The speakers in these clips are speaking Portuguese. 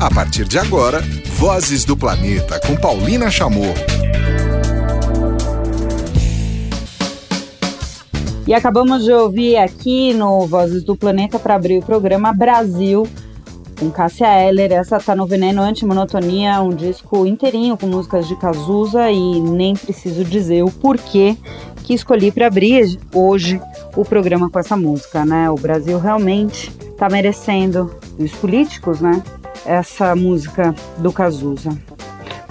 A partir de agora, Vozes do Planeta com Paulina Chamorro. E acabamos de ouvir aqui no Vozes do Planeta para abrir o programa Brasil com Cássia Eller. Essa tá no Veneno Antimonotonia, um disco inteirinho com músicas de Cazuza e nem preciso dizer o porquê que escolhi para abrir hoje o programa com essa música, né? O Brasil realmente tá merecendo, os políticos, né? Essa música do Cazuza.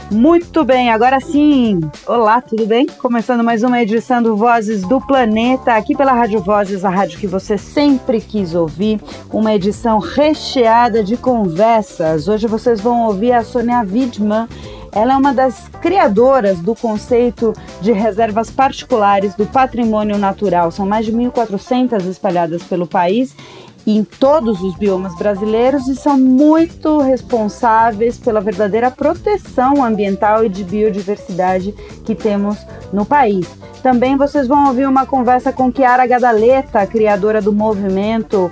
Muito bem, agora sim. Olá, tudo bem? Começando mais uma edição do Vozes do Planeta, aqui pela Rádio Vozes, a rádio que você sempre quis ouvir. Uma edição recheada de conversas. Hoje vocês vão ouvir a Sônia Widman. Ela é uma das criadoras do conceito de reservas particulares do patrimônio natural. São mais de 1.400 espalhadas pelo país em todos os biomas brasileiros e são muito responsáveis pela verdadeira proteção ambiental e de biodiversidade que temos no país. Também vocês vão ouvir uma conversa com Chiara Gadaleta, criadora do movimento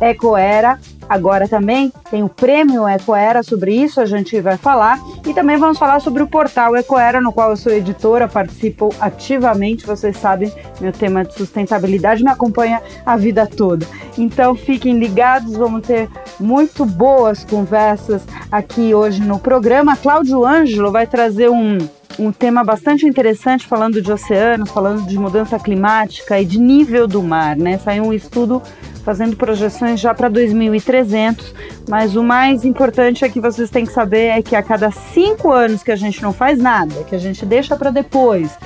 Ecoera, Agora também tem o prêmio Ecoera, sobre isso a gente vai falar. E também vamos falar sobre o portal Ecoera, no qual eu sou editora, participo ativamente. Vocês sabem, meu tema de sustentabilidade me acompanha a vida toda. Então fiquem ligados, vamos ter muito boas conversas aqui hoje no programa. Cláudio Ângelo vai trazer um um tema bastante interessante falando de oceanos, falando de mudança climática e de nível do mar, né? Saiu um estudo fazendo projeções já para 2300, mas o mais importante é que vocês têm que saber é que a cada cinco anos que a gente não faz nada, que a gente deixa para depois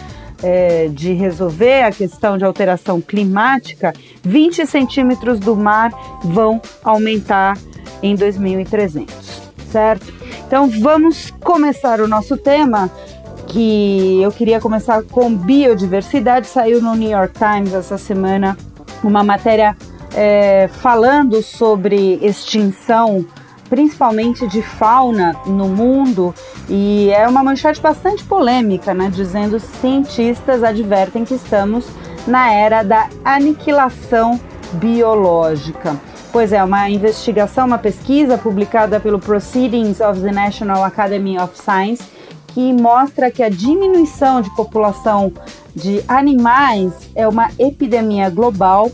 é, de resolver a questão de alteração climática, 20 centímetros do mar vão aumentar em 2300, certo? Então vamos começar o nosso tema que eu queria começar com biodiversidade. Saiu no New York Times essa semana uma matéria é, falando sobre extinção, principalmente de fauna no mundo, e é uma manchete bastante polêmica, né? Dizendo cientistas advertem que estamos na era da aniquilação biológica. Pois é, uma investigação, uma pesquisa publicada pelo Proceedings of the National Academy of Science que mostra que a diminuição de população de animais é uma epidemia global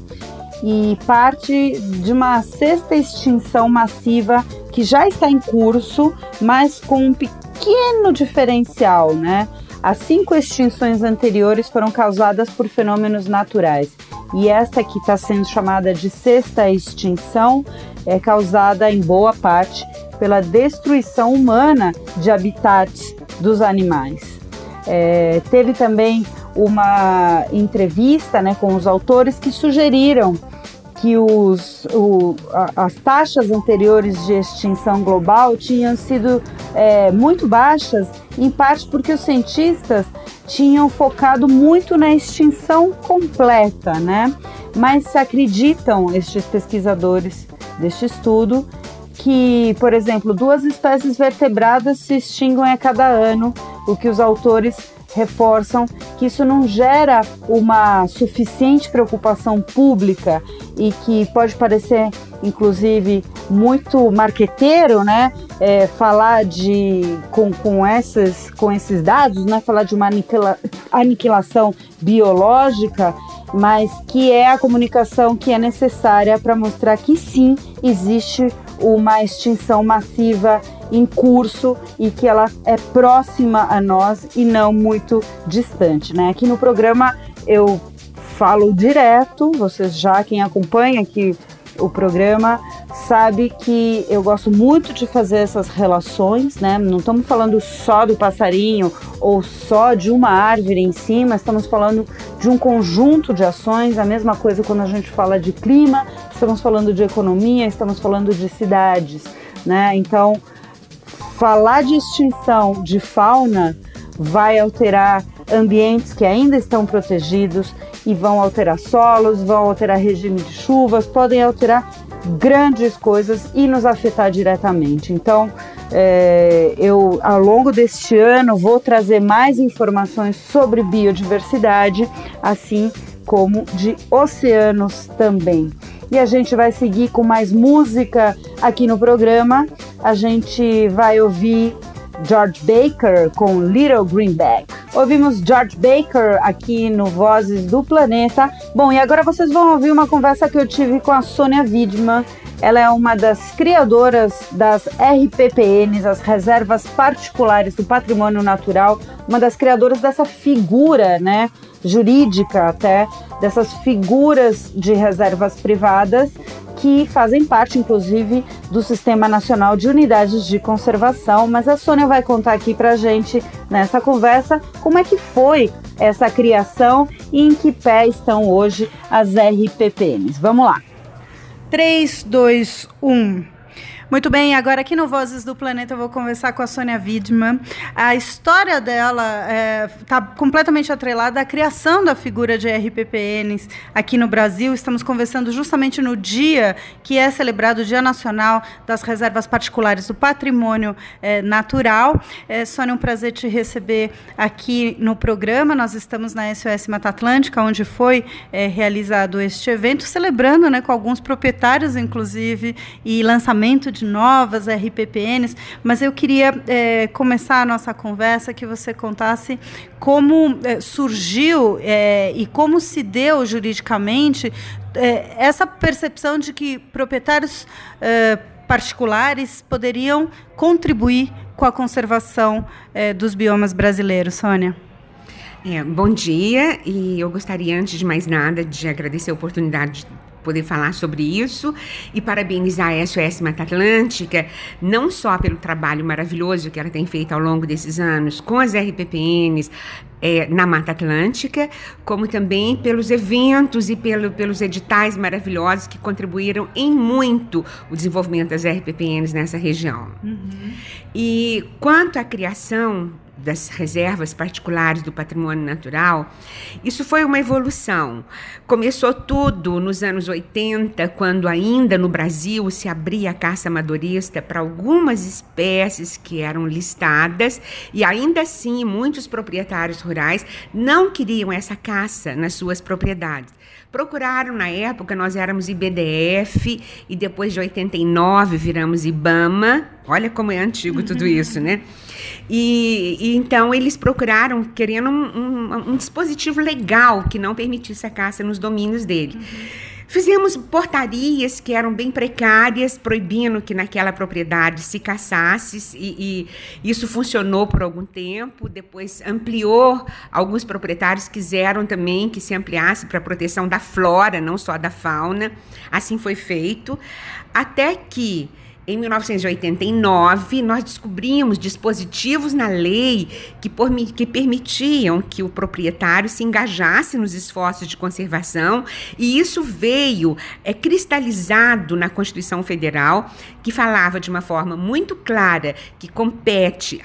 e parte de uma sexta extinção massiva que já está em curso, mas com um pequeno diferencial, né? As cinco extinções anteriores foram causadas por fenômenos naturais e esta que está sendo chamada de sexta extinção é causada em boa parte pela destruição humana de habitats dos animais. É, teve também uma entrevista né, com os autores que sugeriram que os, o, as taxas anteriores de extinção global tinham sido é, muito baixas, em parte porque os cientistas tinham focado muito na extinção completa, né? Mas se acreditam estes pesquisadores deste estudo que, por exemplo, duas espécies vertebradas se extinguem a cada ano, o que os autores reforçam que isso não gera uma suficiente preocupação pública e que pode parecer, inclusive, muito marqueteiro, né? É, falar de com, com, essas, com esses dados, né? Falar de uma aniquila, aniquilação biológica, mas que é a comunicação que é necessária para mostrar que sim existe uma extinção massiva em curso e que ela é próxima a nós e não muito distante, né? Aqui no programa eu falo direto, vocês já quem acompanha aqui o programa sabe que eu gosto muito de fazer essas relações, né? Não estamos falando só do passarinho ou só de uma árvore em si, mas estamos falando de um conjunto de ações. A mesma coisa quando a gente fala de clima, estamos falando de economia, estamos falando de cidades, né? Então, falar de extinção de fauna vai alterar ambientes que ainda estão protegidos e vão alterar solos, vão alterar regime de chuvas, podem alterar grandes coisas e nos afetar diretamente. Então, é, eu ao longo deste ano vou trazer mais informações sobre biodiversidade, assim como de oceanos também. E a gente vai seguir com mais música aqui no programa a gente vai ouvir George Baker com Little Greenback. Ouvimos George Baker aqui no Vozes do Planeta. Bom, e agora vocês vão ouvir uma conversa que eu tive com a Sônia Widman. Ela é uma das criadoras das RPPNs, as Reservas Particulares do Patrimônio Natural, uma das criadoras dessa figura, né, jurídica até, dessas figuras de reservas privadas que fazem parte, inclusive, do Sistema Nacional de Unidades de Conservação. Mas a Sônia vai contar aqui para gente, nessa conversa, como é que foi essa criação e em que pé estão hoje as RPPNs. Vamos lá. 3, 2, 1. Muito bem, agora aqui no Vozes do Planeta eu vou conversar com a Sônia Widman. A história dela está é, completamente atrelada à criação da figura de RPPNs aqui no Brasil. Estamos conversando justamente no dia que é celebrado o Dia Nacional das Reservas Particulares do Patrimônio é, Natural. É, Sônia, é um prazer te receber aqui no programa. Nós estamos na SOS Mata Atlântica, onde foi é, realizado este evento, celebrando né, com alguns proprietários, inclusive, e lançamento de novas RPPNs, mas eu queria é, começar a nossa conversa que você contasse como é, surgiu é, e como se deu juridicamente essa percepção de que proprietários particulares poderiam contribuir com a conservação dos biomas brasileiros, Sônia. É, bom dia, e eu gostaria, antes de mais nada, de agradecer a oportunidade poder falar sobre isso e parabenizar a SOS Mata Atlântica, não só pelo trabalho maravilhoso que ela tem feito ao longo desses anos com as RPPNs, é, na Mata Atlântica, como também pelos eventos e pelo, pelos editais maravilhosos que contribuíram em muito o desenvolvimento das RPPNs nessa região. Uhum. E quanto à criação das reservas particulares do patrimônio natural, isso foi uma evolução. Começou tudo nos anos 80, quando ainda no Brasil se abria a caça amadorista para algumas espécies que eram listadas, e ainda assim muitos proprietários rurais não queriam essa caça nas suas propriedades. Procuraram na época, nós éramos IBDF e depois de 89 viramos IBAMA. Olha como é antigo tudo isso, né? E, e, então eles procuraram, querendo um, um, um, dispositivo legal que não permitisse a caça nos domínios dele. Uhum. Fizemos portarias que eram bem precárias, proibindo que naquela propriedade se caçasse, e, e isso funcionou por algum tempo. Depois ampliou, alguns proprietários quiseram também que se ampliasse para a proteção da flora, não só da fauna. Assim foi feito, até que em 1989, nós descobrimos dispositivos na lei que, por, que, permitiam que o proprietário se engajasse nos esforços de conservação, e isso veio é, cristalizado na Constituição Federal, que falava de uma forma muito clara que compete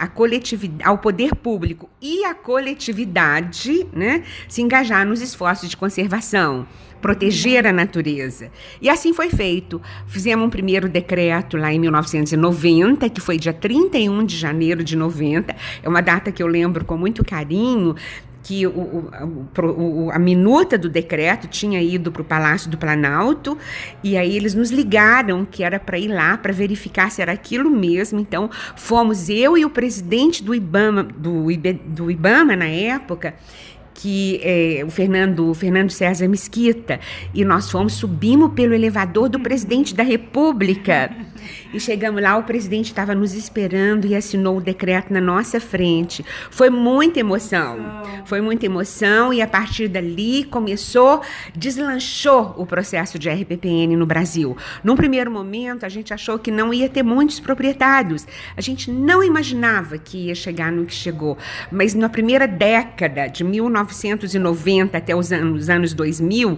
ao poder público e à coletividade né, se engajar nos esforços de conservação proteger a natureza. E assim foi feito. Fizemos um primeiro decreto lá em 1990, que foi dia 31 de janeiro de 90. É uma data que eu lembro com muito carinho, que o, o, a minuta do decreto tinha ido para o Palácio do Planalto e aí eles nos ligaram que era para ir lá para verificar se era aquilo mesmo. Então fomos eu e o presidente do IBAMA, do, do IBAMA na época que é, o Fernando, o Fernando César Mesquita, e nós fomos, subimos pelo elevador do presidente da República. E chegamos lá, o presidente estava nos esperando e assinou o decreto na nossa frente. Foi muita emoção. Foi muita emoção e a partir dali começou, deslanchou o processo de RPPN no Brasil. Num primeiro momento, a gente achou que não ia ter muitos proprietários. A gente não imaginava que ia chegar no que chegou. Mas na primeira década, de 1990 até os anos, anos 2000,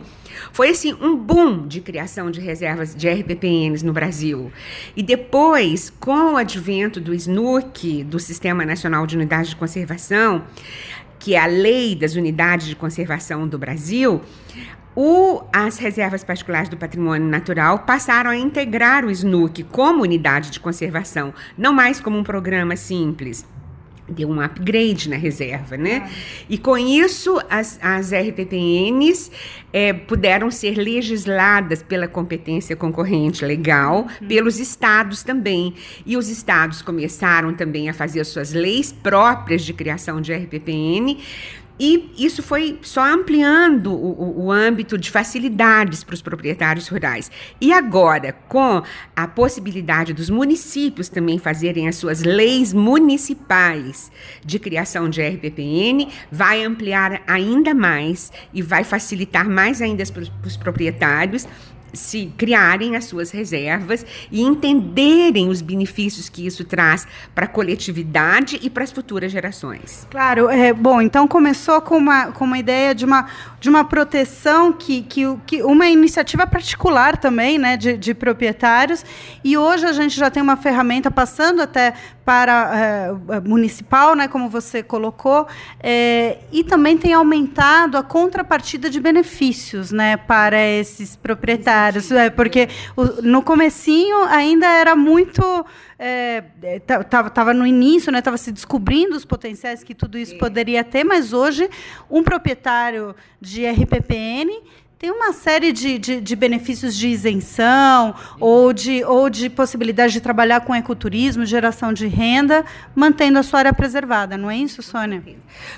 foi assim um boom de criação de reservas de RPPNs no Brasil. E depois, com o advento do SNUC, do Sistema Nacional de Unidades de Conservação, que é a lei das unidades de conservação do Brasil, o, as reservas particulares do patrimônio natural passaram a integrar o SNUC como unidade de conservação, não mais como um programa simples. Deu um upgrade na reserva, né? E com isso, as, as RPPNs é, puderam ser legisladas pela competência concorrente legal, uhum. pelos estados também. E os estados começaram também a fazer as suas leis próprias de criação de RPPN e isso foi só ampliando o, o, âmbito de facilidades para os proprietários rurais. E agora, com a possibilidade dos municípios também fazerem as suas leis municipais de criação de RPPN, vai ampliar ainda mais e vai facilitar mais ainda para os proprietários se criarem as suas reservas e entenderem os benefícios que isso traz para a coletividade e para as futuras gerações. Claro, é, bom, então começou com uma, com uma ideia de uma, de uma proteção que, que, que uma iniciativa particular também, né, de, de proprietários, e hoje a gente já tem uma ferramenta passando até para é, municipal, né, como você colocou, é, e também tem aumentado a contrapartida de benefícios, né, para esses proprietários, é, porque o, no comecinho ainda era muito estava é, tava no início, estava né, se descobrindo os potenciais que tudo isso poderia ter, mas hoje um proprietário de RPPN tem uma série de, de, de, benefícios de isenção ou de, ou de possibilidade de trabalhar com ecoturismo, geração de renda, mantendo a sua área preservada, não é isso, Sônia?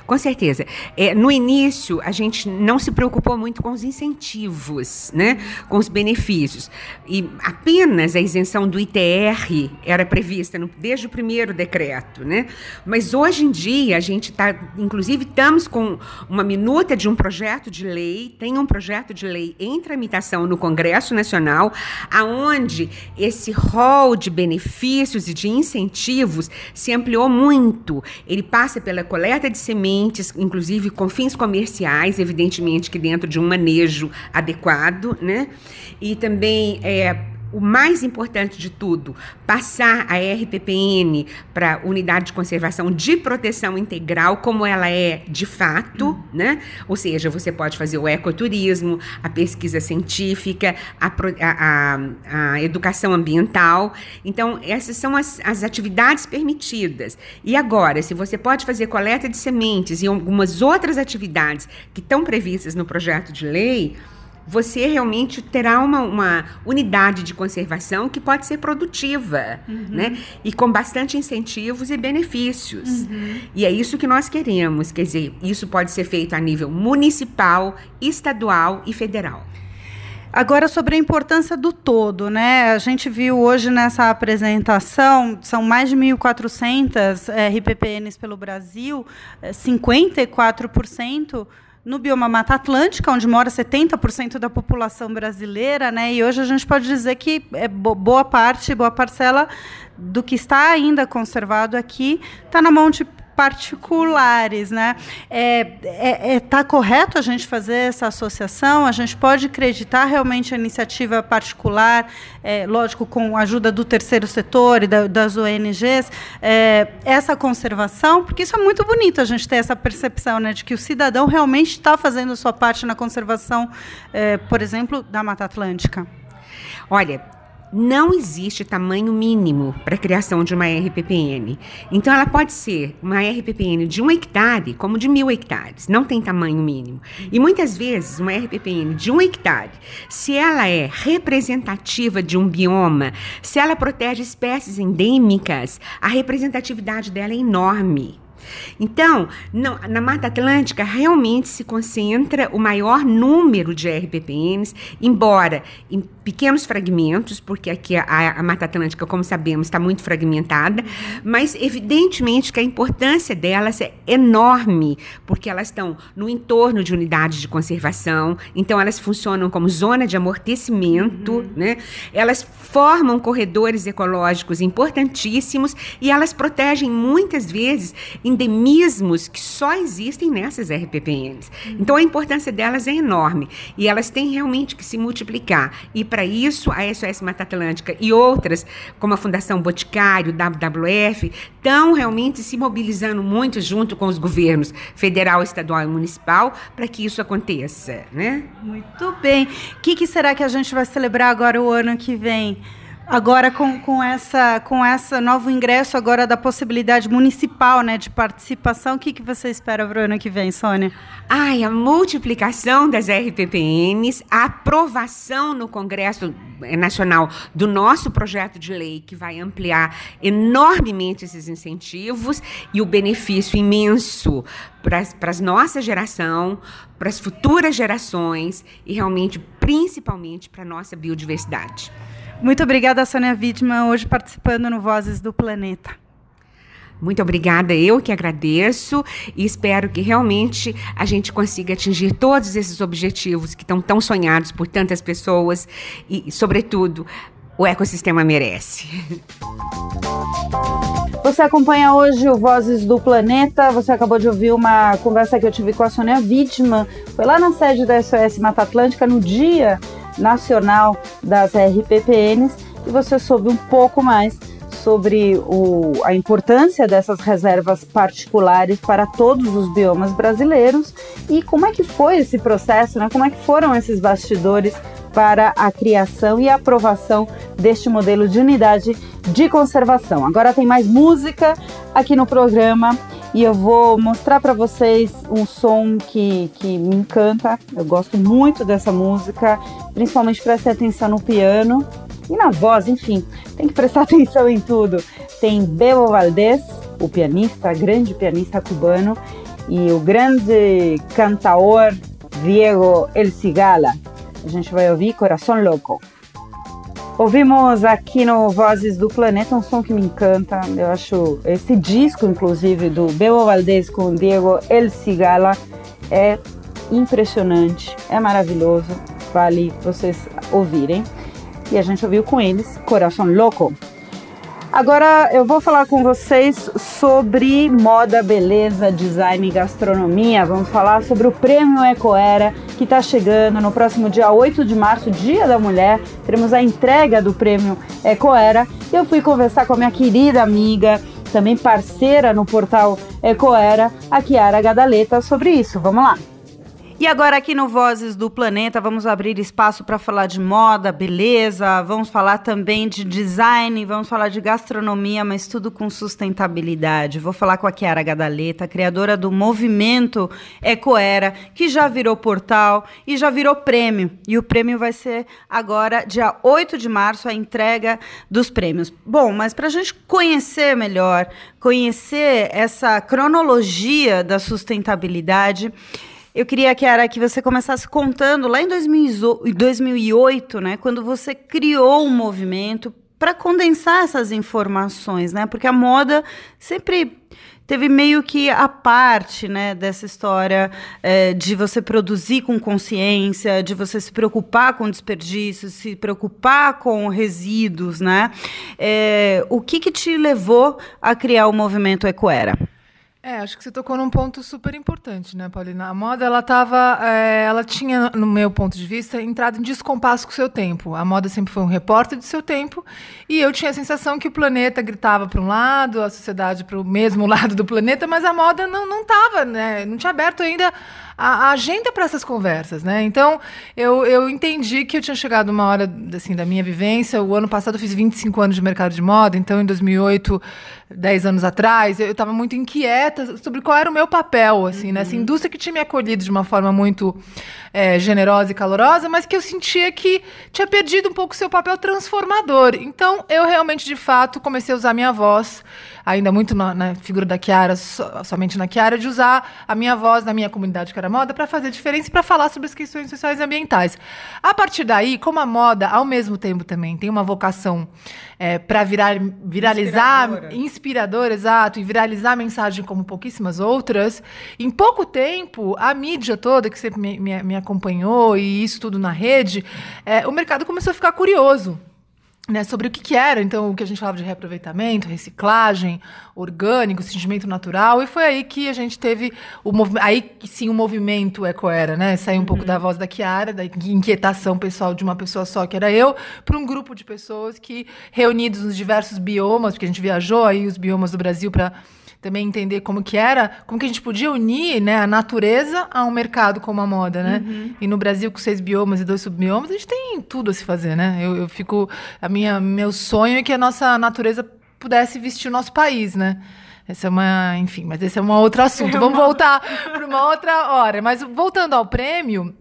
Com certeza. É, no início, a gente não se preocupou muito com os incentivos, né? com os benefícios. E apenas a isenção do ITR era prevista no, desde o primeiro decreto. Né? Mas hoje em dia, a gente está, inclusive, estamos com uma minuta de um projeto de lei, tem um projeto projeto de lei em tramitação no Congresso Nacional, aonde esse rol de benefícios e de incentivos se ampliou muito. Ele passa pela coleta de sementes, inclusive com fins comerciais, evidentemente que dentro de um manejo adequado, né? E também é, o mais importante de tudo, passar a RPPN para unidade de conservação de proteção integral, como ela é de fato, uhum. né? Ou seja, você pode fazer o ecoturismo, a pesquisa científica, a, a, a, a educação ambiental. Então, essas são as, as atividades permitidas. E agora, se você pode fazer coleta de sementes e algumas outras atividades que estão previstas no projeto de lei, você realmente terá uma, uma unidade de conservação que pode ser produtiva, uhum. né? E com bastante incentivos e benefícios. Uhum. E é isso que nós queremos. Quer dizer, isso pode ser feito a nível municipal, estadual e federal. Agora, sobre a importância do todo, né? A gente viu hoje nessa apresentação, são mais de 1.400 RPPNs pelo Brasil, 54% no bioma Mata Atlântica, onde mora 70% da população brasileira, né? E hoje a gente pode dizer que é boa parte, boa parcela do que está ainda conservado aqui está na mão de particulares, né? É, é, é, tá correto a gente fazer essa associação? A gente pode acreditar realmente a iniciativa particular, é, lógico, com a ajuda do terceiro setor e da, das ONGs, é, essa conservação, porque isso é muito bonito a gente ter essa percepção, né, de que o cidadão realmente está fazendo a sua parte na conservação, é, por exemplo, da Mata Atlântica. Olha, não existe tamanho mínimo para a criação de uma RPPN. Então, ela pode ser uma RPPN de um hectare, como de mil hectares. Não tem tamanho mínimo. E muitas vezes, uma RPPN de um hectare, se ela é representativa de um bioma, se ela protege espécies endêmicas, a representatividade dela é enorme. Então, na Mata Atlântica realmente se concentra o maior número de RPPNs, embora em pequenos fragmentos, porque aqui a, a Mata Atlântica, como sabemos, está muito fragmentada, mas evidentemente que a importância delas é enorme, porque elas estão no entorno de unidades de conservação, então elas funcionam como zona de amortecimento, uhum. né? elas formam corredores ecológicos importantíssimos e elas protegem muitas vezes endemismos que só existem nessas RPPNs. Uhum. Então a importância delas é enorme e elas têm realmente que se multiplicar. E para isso, a SOS Mata Atlântica e outras, como a Fundação Boticário, WWF, estão realmente se mobilizando muito junto com os governos federal, estadual e municipal para que isso aconteça, né? Muito bem. O que, que será que a gente vai celebrar agora o ano que vem? Agora com, com essa com essa novo ingresso agora da possibilidade municipal, né, de participação, o que, que você espera para o ano que vem, Sônia? Ai, a multiplicação das RPPNs, a aprovação no Congresso Nacional do nosso projeto de lei que vai ampliar enormemente esses incentivos e o benefício imenso para as nossa geração, para as futuras gerações e realmente principalmente para a nossa biodiversidade. Muito obrigada, Sônia Wittmann, hoje participando no Vozes do Planeta. Muito obrigada, eu que agradeço e espero que realmente a gente consiga atingir todos esses objetivos que estão tão sonhados por tantas pessoas e, sobretudo, o ecossistema merece. Você acompanha hoje o Vozes do Planeta. Você acabou de ouvir uma conversa que eu tive com a Sônia Wittmann. Foi lá na sede da SOS Mata Atlântica no dia nacional das RPPNs e você soube um pouco mais sobre o, a importância dessas reservas particulares para todos os biomas brasileiros e como é que foi esse processo, né? como é que foram esses bastidores para a criação e aprovação deste modelo de unidade de conservação. Agora tem mais música aqui no programa e eu vou mostrar para vocês um som que, que me encanta. Eu gosto muito dessa música, principalmente prestem atenção no piano e na voz, enfim, tem que prestar atenção em tudo. Tem Bebo Valdés, o pianista, grande pianista cubano, e o grande cantaor Diego El Cigala. A gente vai ouvir Coração Louco. Ouvimos aqui no Vozes do Planeta um som que me encanta. Eu acho esse disco, inclusive, do Bebo Valdez com Diego El Cigala é impressionante, é maravilhoso. Vale vocês ouvirem. E a gente ouviu com eles Coração Louco. Agora eu vou falar com vocês sobre moda, beleza, design e gastronomia. Vamos falar sobre o Prêmio Ecoera que está chegando no próximo dia 8 de março, Dia da Mulher. Teremos a entrega do Prêmio Ecoera. Eu fui conversar com a minha querida amiga, também parceira no portal Ecoera, a Chiara Gadaleta, sobre isso. Vamos lá! E agora aqui no Vozes do Planeta vamos abrir espaço para falar de moda, beleza, vamos falar também de design, vamos falar de gastronomia, mas tudo com sustentabilidade. Vou falar com a Chiara Gadaleta, criadora do movimento Ecoera, que já virou portal e já virou prêmio. E o prêmio vai ser agora, dia 8 de março, a entrega dos prêmios. Bom, mas para a gente conhecer melhor, conhecer essa cronologia da sustentabilidade, eu queria, Kiara, que você começasse contando lá em 2008, né, quando você criou um movimento para condensar essas informações, né? Porque a moda sempre teve meio que a parte né, dessa história é, de você produzir com consciência, de você se preocupar com desperdício, se preocupar com resíduos, né? É, o que, que te levou a criar o movimento Ecoera? É, acho que você tocou num ponto super importante, né, Paulina? A moda, ela tava, é, ela tinha, no meu ponto de vista, entrado em descompasso com o seu tempo. A moda sempre foi um repórter do seu tempo, e eu tinha a sensação que o planeta gritava para um lado, a sociedade para o mesmo lado do planeta, mas a moda não não estava, né? Não tinha aberto ainda a, a agenda para essas conversas, né? Então, eu, eu entendi que eu tinha chegado uma hora assim da minha vivência. O ano passado eu fiz 25 anos de mercado de moda, então em 2008, 10 anos atrás, eu estava muito inquieta sobre qual era o meu papel, assim, uhum. nessa indústria que tinha me acolhido de uma forma muito é, generosa e calorosa, mas que eu sentia que tinha perdido um pouco o seu papel transformador. Então, eu realmente, de fato, comecei a usar minha voz ainda muito na, na figura da Kiara, so, somente na Kiara, de usar a minha voz na minha comunidade que era moda para fazer diferença e para falar sobre as questões sociais e ambientais. A partir daí, como a moda, ao mesmo tempo também tem uma vocação é, para virar, viralizar, inspiradora. inspirador, exato, e viralizar a mensagem como pouquíssimas outras, em pouco tempo, a mídia toda que sempre me, me, me acompanhou e isso tudo na rede, é, o mercado começou a ficar curioso né, sobre o que, que, era, então, o que a gente falava de reaproveitamento, reciclagem, orgânico, sentimento natural, e foi aí que a gente teve o movimento, aí sim o movimento Ecoera, né, saiu um uhum. pouco da voz da Kiara, da inquietação pessoal de uma pessoa só, que era eu, para um grupo de pessoas que, reunidos nos diversos biomas, porque a gente viajou aí os biomas do Brasil para também entender como que era, como que a gente podia unir né, a natureza a um mercado como a moda, né? Uhum. E no Brasil, com seis biomas e dois subbiomas, a gente tem tudo a se fazer, né? Eu, eu fico. A minha, meu sonho é que a nossa natureza pudesse vestir o nosso país, né? Essa é uma, enfim, mas esse é um outro assunto. É Vamos voltar para uma outra hora. Mas voltando ao prêmio,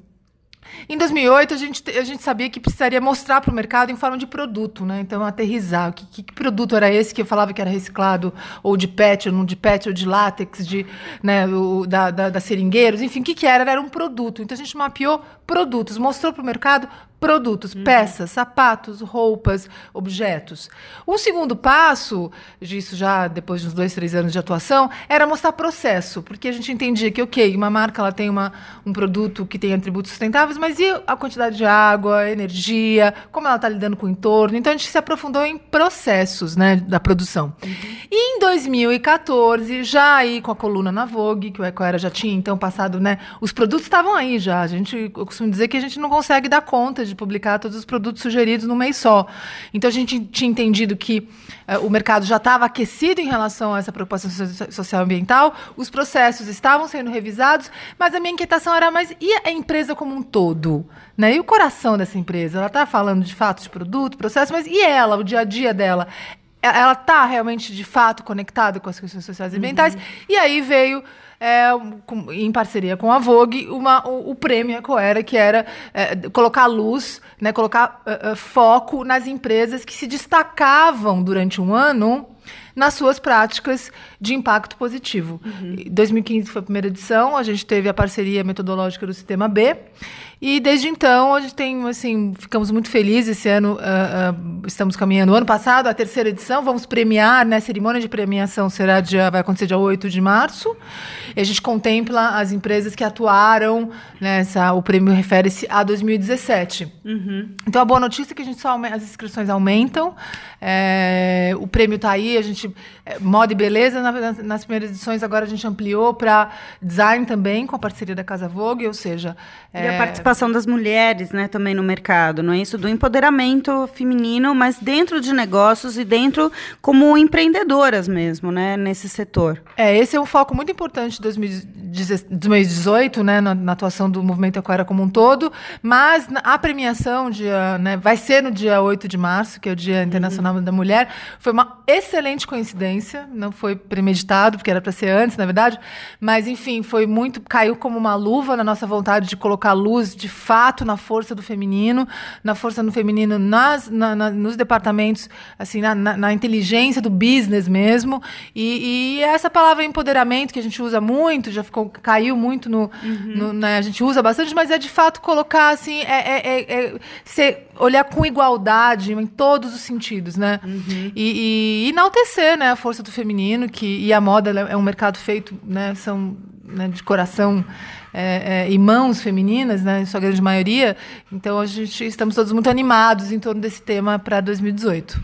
em 2008, a gente, a gente sabia que precisaria mostrar para o mercado em forma de produto, né? Então, aterrizar. Que, que, que, produto era esse que eu falava que era reciclado, ou de PET, ou não de PET, ou de látex, de, né, o, da, da, da seringueiros, enfim, o que, que era? Era um produto. Então, a gente mapeou produtos, mostrou para o mercado produtos, uhum. peças, sapatos, roupas, objetos. Um segundo passo, disso já depois de uns dois, três anos de atuação, era mostrar processo, porque a gente entendia que, ok, uma marca ela tem uma, um produto que tem atributos sustentáveis, mas e a quantidade de água, energia, como ela está lidando com o entorno? Então a gente se aprofundou em processos né, da produção. Uhum. E em 2014, já aí com a coluna na Vogue, que o Ecoera já tinha então passado, né? Os produtos estavam aí já. A gente, eu costumo dizer que a gente não consegue dar conta de de publicar todos os produtos sugeridos num mês só. Então a gente tinha entendido que uh, o mercado já estava aquecido em relação a essa preocupação social ambiental, os processos estavam sendo revisados, mas a minha inquietação era mais e a empresa como um todo? Né? E o coração dessa empresa? Ela está falando de fato de produto, processo, mas e ela, o dia a dia dela? Ela está realmente, de fato, conectada com as questões sociais e ambientais? Uhum. E aí veio é, com, em parceria com a Vogue, uma, o, o prêmio Ecoera, que era é, colocar luz, né, colocar uh, uh, foco nas empresas que se destacavam durante um ano nas suas práticas de impacto positivo. Uhum. 2015 foi a primeira edição, a gente teve a parceria metodológica do Sistema B. E desde então a gente tem, assim, ficamos muito felizes. Esse ano uh, uh, estamos caminhando. O ano passado, a terceira edição, vamos premiar, né? A cerimônia de premiação será dia, vai acontecer dia 8 de março. E a gente contempla as empresas que atuaram, né? o prêmio refere-se a 2017. Uhum. Então a boa notícia é que a gente só aumenta, as inscrições aumentam. É, o prêmio está aí, a gente. É, moda e beleza, na, nas primeiras edições, agora a gente ampliou para design também, com a parceria da Casa Vogue, ou seja. É, e a participação participação das mulheres, né, também no mercado, não é isso? Do empoderamento feminino, mas dentro de negócios e dentro como empreendedoras mesmo, né, nesse setor. É, esse é um foco muito importante de 2018, né, na, na atuação do movimento Aquara como um todo, mas a premiação dia, né, vai ser no dia 8 de março, que é o Dia Internacional uhum. da Mulher, foi uma excelente coincidência, não foi premeditado, porque era para ser antes, na verdade, mas enfim, foi muito, caiu como uma luva na nossa vontade de colocar luz de fato na força do feminino, na força do feminino nas, na, na, nos departamentos, assim, na, na, inteligência do business mesmo. E, e, essa palavra empoderamento que a gente usa muito, já ficou, caiu muito no. Uhum. no né, a gente usa bastante, mas é de fato colocar assim, é, é, é, é ser, olhar com igualdade em todos os sentidos, né? Uhum. E, e, enaltecer né, a força do feminino, que, e a moda é um mercado feito, né? São né, de coração é, é, e mãos femininas, né, em sua grande maioria. Então a gente estamos todos muito animados em torno desse tema para 2018.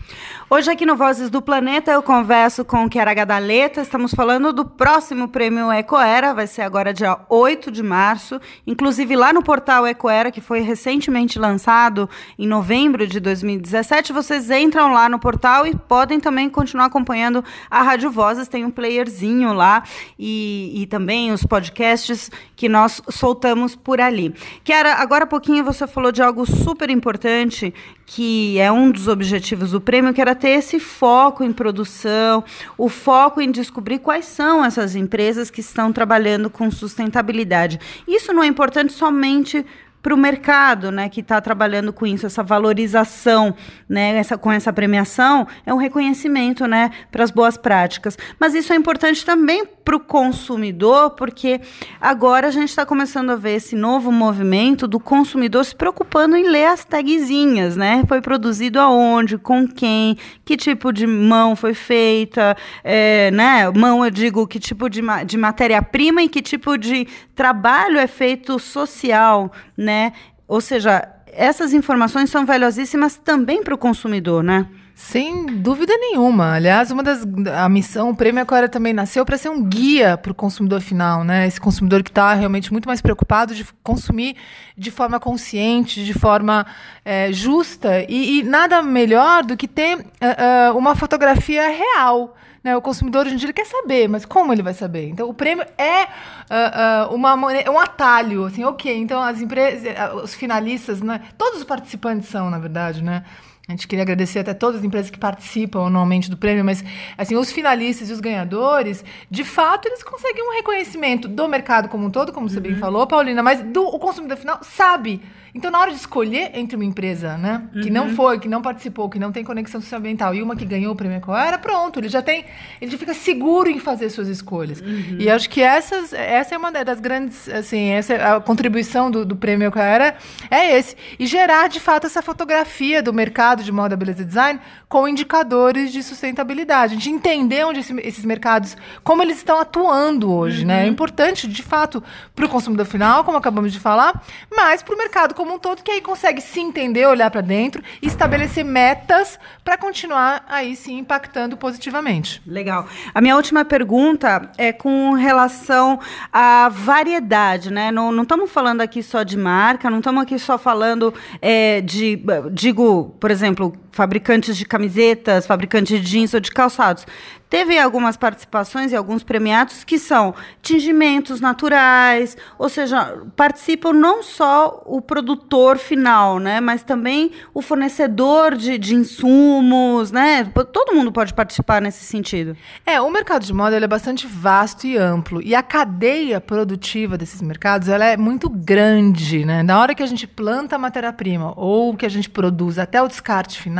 Hoje aqui no Vozes do Planeta eu converso com Chiara Gadaleta, estamos falando do próximo prêmio Ecoera, vai ser agora dia 8 de março, inclusive lá no portal Ecoera, que foi recentemente lançado em novembro de 2017, vocês entram lá no portal e podem também continuar acompanhando a Rádio Vozes, tem um playerzinho lá e, e também os podcasts que nós soltamos por ali. Chiara, agora há pouquinho você falou de algo super importante, que é um dos objetivos do prêmio, que era ter esse foco em produção, o foco em descobrir quais são essas empresas que estão trabalhando com sustentabilidade. Isso não é importante somente para o mercado, né, que está trabalhando com isso, essa valorização, né, essa, com essa premiação, é um reconhecimento, né, para as boas práticas. Mas isso é importante também para o consumidor, porque agora a gente está começando a ver esse novo movimento do consumidor se preocupando em ler as tagzinhas, né? Foi produzido aonde, com quem, que tipo de mão foi feita, é, né? Mão, eu digo, que tipo de, de matéria-prima e que tipo de trabalho é feito social, né? Ou seja, essas informações são valiosíssimas também para o consumidor, né? Sem dúvida nenhuma. Aliás, uma das a missão, o prêmio agora também nasceu para ser um guia para o consumidor final, né? Esse consumidor que está realmente muito mais preocupado de consumir de forma consciente, de forma é, justa e, e, nada melhor do que ter uh, uma fotografia real. Né? O consumidor hoje em dia quer saber, mas como ele vai saber? Então, o prêmio é uh, uma, um atalho, assim, ok. Então, as empresas, os finalistas, né? Todos os participantes são, na verdade, né? A gente queria agradecer até todas as empresas que participam anualmente do prêmio, mas assim, os finalistas e os ganhadores, de fato, eles conseguem um reconhecimento do mercado como um todo, como uhum. você bem uhum. falou, Paulina, mas do, o consumidor final sabe então, na hora de escolher entre uma empresa, né, uhum. que não uhum. foi, que não participou, que não tem conexão socioambiental e uma que ganhou o prêmio era pronto, ele já tem, ele já fica seguro em fazer suas escolhas. Uhum. E acho que essas, essa é uma das grandes, assim, essa é a contribuição do, do prêmio era é esse e gerar de fato essa fotografia do mercado de moda, beleza e design com indicadores de sustentabilidade. A gente entender onde esse, esses mercados, como eles estão atuando hoje, uhum. né? É uhum. importante de fato para o consumidor final, como acabamos de falar, mas para o mercado como um todo, que aí consegue se entender, olhar para dentro e estabelecer metas para continuar aí sim impactando positivamente. Legal. A minha última pergunta é com relação à variedade, né? Não estamos falando aqui só de marca, não estamos aqui só falando é, de, digo, por exemplo, fabricantes de camisetas, fabricantes de jeans ou de calçados. Teve algumas participações e alguns premiados que são tingimentos naturais, ou seja, participam não só o produtor final, né, mas também o fornecedor de, de insumos, né? Todo mundo pode participar nesse sentido. É, o mercado de moda é bastante vasto e amplo e a cadeia produtiva desses mercados ela é muito grande, né? Na hora que a gente planta a matéria-prima ou que a gente produz até o descarte final,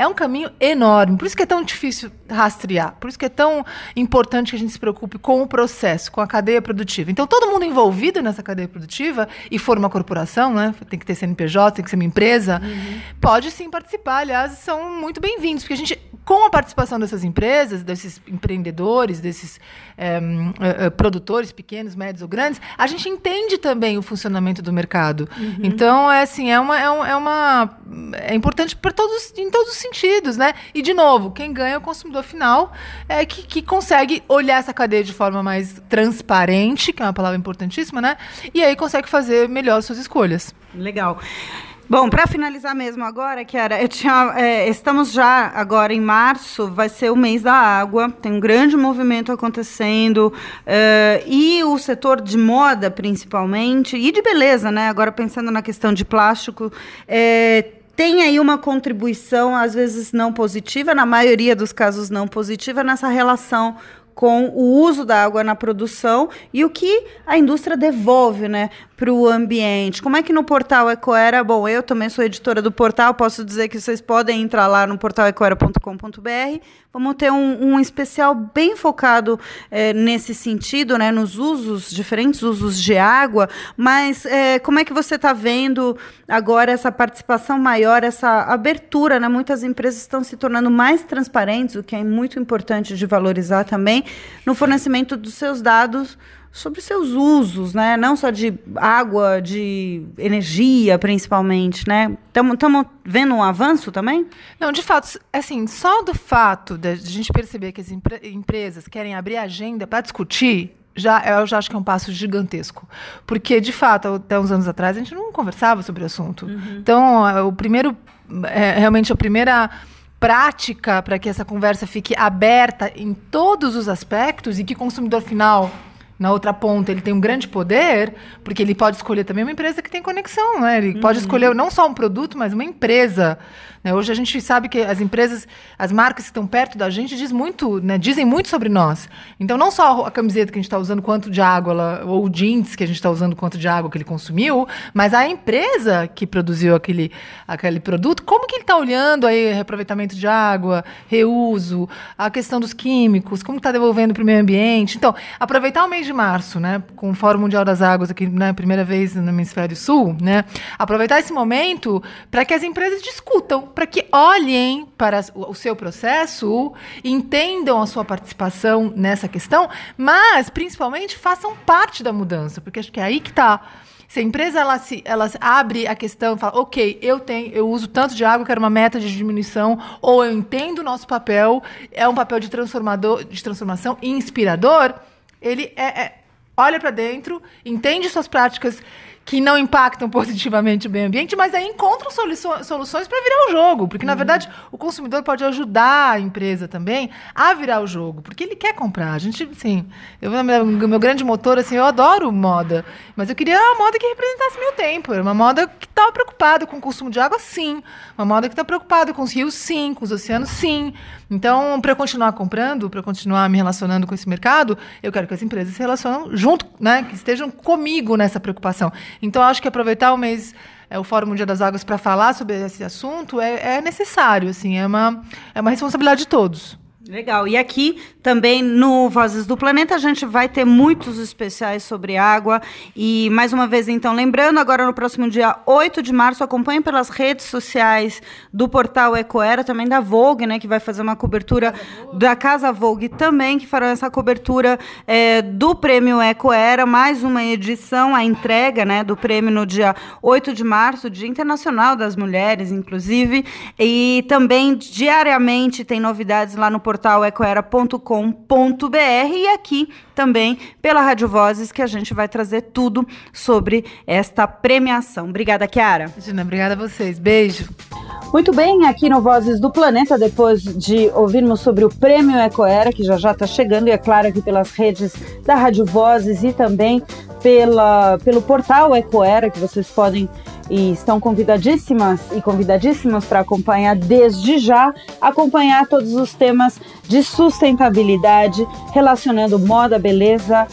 é um caminho enorme. Por isso que é tão difícil rastrear. Por isso que é tão importante que a gente se preocupe com o processo, com a cadeia produtiva. Então, todo mundo envolvido nessa cadeia produtiva, e for uma corporação, né? Tem que ter CNPJ, tem que ser uma empresa, uhum. pode sim participar. Aliás, são muito bem-vindos, porque a gente, com a participação dessas empresas, desses empreendedores, desses é, é, produtores pequenos, médios ou grandes, a gente entende também o funcionamento do mercado. Uhum. Então, é assim, é uma. É, um, é uma é importante para todos, em todos os sentidos, né? E, de novo, quem ganha é o consumidor final, é que, que consegue olhar essa cadeia de forma mais transparente, que é uma palavra importantíssima, né? E aí consegue fazer melhor suas escolhas. Legal. Bom, para finalizar mesmo agora, Kiara, tinha, é, estamos já agora em março, vai ser o mês da água, tem um grande movimento acontecendo, uh, e o setor de moda, principalmente, e de beleza, né? Agora pensando na questão de plástico, é, tem aí uma contribuição, às vezes não positiva, na maioria dos casos não positiva, nessa relação com o uso da água na produção e o que a indústria devolve né, para o ambiente. Como é que no portal Ecoera, bom, eu também sou editora do portal, posso dizer que vocês podem entrar lá no portal ecoera.com.br Vamos ter um, um especial bem focado é, nesse sentido, né, nos usos, diferentes usos de água, mas é, como é que você está vendo agora essa participação maior, essa abertura? Né? Muitas empresas estão se tornando mais transparentes, o que é muito importante de valorizar também, no fornecimento dos seus dados sobre seus usos, né? Não só de água, de energia, principalmente, né? Estamos vendo um avanço também? Não, de fato, assim, só do fato de a gente perceber que as empre empresas querem abrir agenda para discutir, já, eu já acho que é um passo gigantesco. Porque, de fato, até uns anos atrás, a gente não conversava sobre o assunto. Uhum. Então, é, o primeiro, é, realmente, a primeira prática para que essa conversa fique aberta em todos os aspectos e que o consumidor final na outra ponta ele tem um grande poder, porque ele pode escolher também uma empresa que tem conexão, né? Ele uhum. pode escolher não só um produto, mas uma empresa. Né? Hoje a gente sabe que as empresas, as marcas que estão perto da gente diz muito, né? dizem muito sobre nós. Então, não só a camiseta que a gente está usando, quanto de água, ela, ou o jeans que a gente está usando, quanto de água que ele consumiu, mas a empresa que produziu aquele, aquele produto, como que ele está olhando aí reaproveitamento de água, reuso, a questão dos químicos, como está devolvendo para o meio ambiente. Então, aproveitar o mês de março, né, com o Fórum Mundial das Águas aqui, né, primeira vez no Hemisfério Sul, né, aproveitar esse momento para que as empresas discutam para que olhem para o seu processo, entendam a sua participação nessa questão, mas principalmente façam parte da mudança, porque acho que é aí que está Se a empresa ela se ela abre a questão fala, ok, eu tenho, eu uso tanto de água, quero uma meta de diminuição, ou eu entendo o nosso papel, é um papel de transformador, de transformação inspirador, ele é, é olha para dentro, entende suas práticas que não impactam positivamente o meio ambiente, mas aí encontram soluções para virar o jogo. Porque, na uhum. verdade, o consumidor pode ajudar a empresa também a virar o jogo, porque ele quer comprar. A gente, sim, eu, meu, meu grande motor, assim, eu adoro moda, mas eu queria uma moda que representasse meu tempo. Uma moda que estava preocupada com o consumo de água, sim. Uma moda que está preocupada com os rios, sim. Com os oceanos, sim. Então, para eu continuar comprando, para continuar me relacionando com esse mercado, eu quero que as empresas se relacionem junto, né, que estejam comigo nessa preocupação. Então, acho que aproveitar o mês é, o Fórum Mundial das Águas para falar sobre esse assunto é, é necessário, assim, é uma, é uma responsabilidade de todos. Legal. E aqui também no Vozes do Planeta a gente vai ter muitos especiais sobre água. E mais uma vez, então, lembrando, agora no próximo dia 8 de março, acompanhe pelas redes sociais do portal Ecoera, também da Vogue, né, que vai fazer uma cobertura da Casa Vogue também, que fará essa cobertura é, do prêmio Ecoera, mais uma edição, a entrega né, do prêmio no dia 8 de março, Dia Internacional das Mulheres, inclusive. E também diariamente tem novidades lá no portal portal ecoera.com.br e aqui também pela Rádio Vozes, que a gente vai trazer tudo sobre esta premiação. Obrigada, Chiara. Gina, obrigada a vocês. Beijo. Muito bem, aqui no Vozes do Planeta, depois de ouvirmos sobre o Prêmio Ecoera, que já já está chegando, e é claro aqui pelas redes da Rádio Vozes e também pela, pelo portal Ecoera, que vocês podem e estão convidadíssimas e convidadíssimos para acompanhar desde já, acompanhar todos os temas de sustentabilidade relacionando moda, beleza,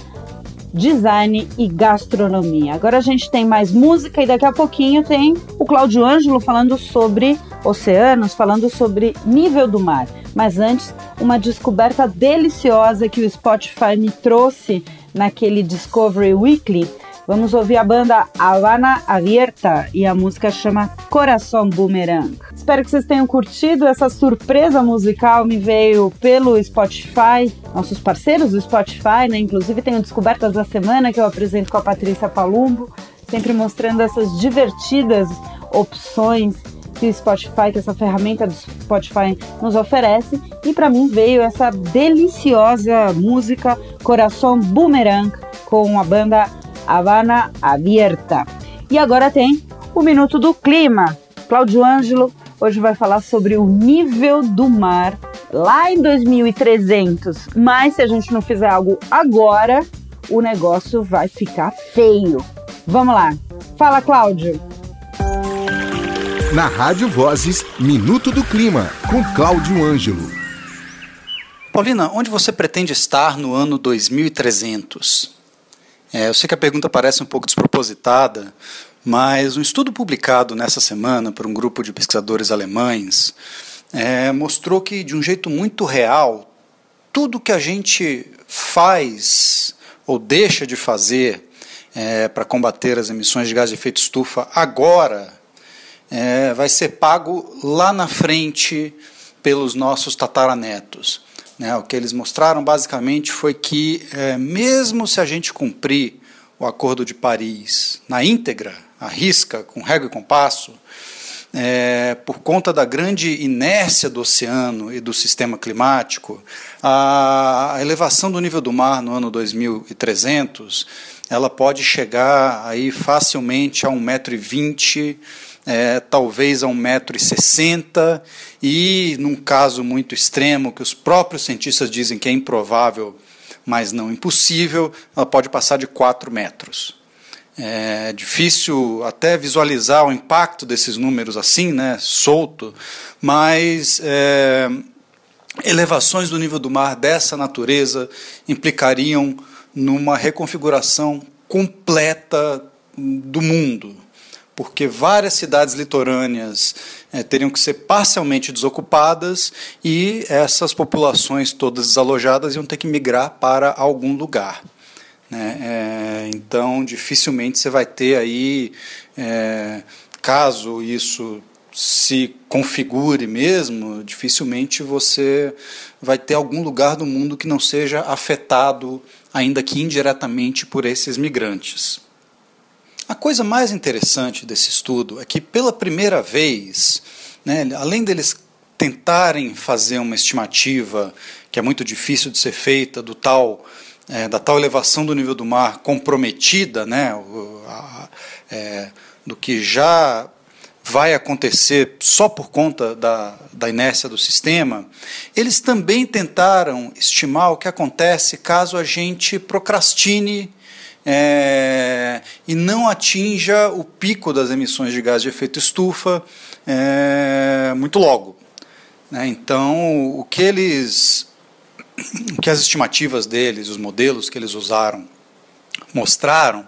design e gastronomia. Agora a gente tem mais música e daqui a pouquinho tem o Cláudio Ângelo falando sobre oceanos, falando sobre nível do mar. Mas antes, uma descoberta deliciosa que o Spotify me trouxe naquele Discovery Weekly Vamos ouvir a banda Havana Abierta e a música chama Coração Boomerang. Espero que vocês tenham curtido essa surpresa musical. Me veio pelo Spotify, nossos parceiros do Spotify, né? Inclusive tenho descobertas da semana que eu apresento com a Patrícia Palumbo, sempre mostrando essas divertidas opções que o Spotify, que essa ferramenta do Spotify nos oferece. E para mim veio essa deliciosa música Coração Boomerang com a banda Havana Abierta. E agora tem o Minuto do Clima. Cláudio Ângelo hoje vai falar sobre o nível do mar lá em 2300. Mas se a gente não fizer algo agora, o negócio vai ficar feio. Vamos lá. Fala, Cláudio. Na Rádio Vozes, Minuto do Clima, com Cláudio Ângelo. Paulina, onde você pretende estar no ano 2300? É, eu sei que a pergunta parece um pouco despropositada, mas um estudo publicado nessa semana por um grupo de pesquisadores alemães é, mostrou que, de um jeito muito real, tudo que a gente faz ou deixa de fazer é, para combater as emissões de gás de efeito estufa agora é, vai ser pago lá na frente pelos nossos tataranetos. Né, o que eles mostraram basicamente foi que, é, mesmo se a gente cumprir o Acordo de Paris na íntegra, a risca, com régua e compasso, é, por conta da grande inércia do oceano e do sistema climático, a elevação do nível do mar no ano 2300 ela pode chegar aí facilmente a 1,20m, é, talvez a 1,60m, e num caso muito extremo, que os próprios cientistas dizem que é improvável, mas não impossível, ela pode passar de 4 metros. É difícil até visualizar o impacto desses números assim, né, solto, mas é, elevações do nível do mar dessa natureza implicariam numa reconfiguração completa do mundo porque várias cidades litorâneas é, teriam que ser parcialmente desocupadas e essas populações todas desalojadas iam ter que migrar para algum lugar. Né? É, então, dificilmente você vai ter aí, é, caso isso se configure mesmo, dificilmente você vai ter algum lugar do mundo que não seja afetado, ainda que indiretamente, por esses migrantes. A coisa mais interessante desse estudo é que, pela primeira vez, né, além deles tentarem fazer uma estimativa que é muito difícil de ser feita do tal é, da tal elevação do nível do mar comprometida, né, a, é, do que já vai acontecer só por conta da, da inércia do sistema, eles também tentaram estimar o que acontece caso a gente procrastine é, e não atinja o pico das emissões de gás de efeito estufa é, muito logo. Né? Então, o que eles, o que as estimativas deles, os modelos que eles usaram, mostraram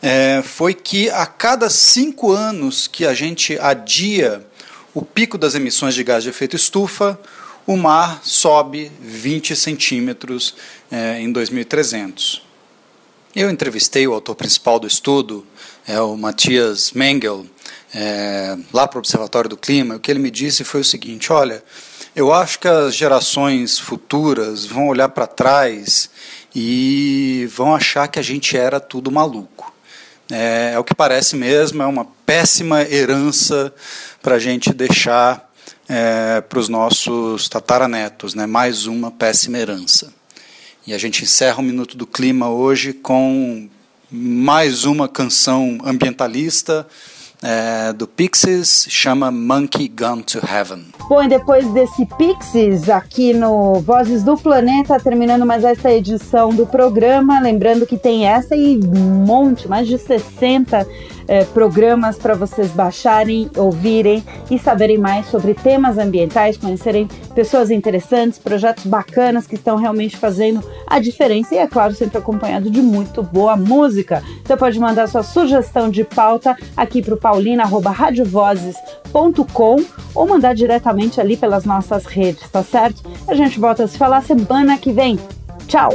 é, foi que a cada cinco anos que a gente adia o pico das emissões de gás de efeito estufa, o mar sobe 20 centímetros é, em 2300. Eu entrevistei o autor principal do estudo, é o Matthias Mengel, é, lá para o Observatório do Clima, o que ele me disse foi o seguinte: olha, eu acho que as gerações futuras vão olhar para trás e vão achar que a gente era tudo maluco. É, é o que parece mesmo, é uma péssima herança para a gente deixar é, para os nossos tataranetos, né? mais uma péssima herança. E a gente encerra o Minuto do Clima hoje com mais uma canção ambientalista é, do Pixies, chama Monkey Gone to Heaven. Bom, e depois desse Pixies aqui no Vozes do Planeta, terminando mais esta edição do programa, lembrando que tem essa e um monte, mais de 60 é, programas para vocês baixarem, ouvirem e saberem mais sobre temas ambientais, conhecerem pessoas interessantes, projetos bacanas que estão realmente fazendo a diferença e, é claro, sempre acompanhado de muito boa música. Você pode mandar sua sugestão de pauta aqui para o paulina.radiovozes.com ou mandar diretamente ali pelas nossas redes, tá certo? A gente volta a se falar semana que vem. Tchau!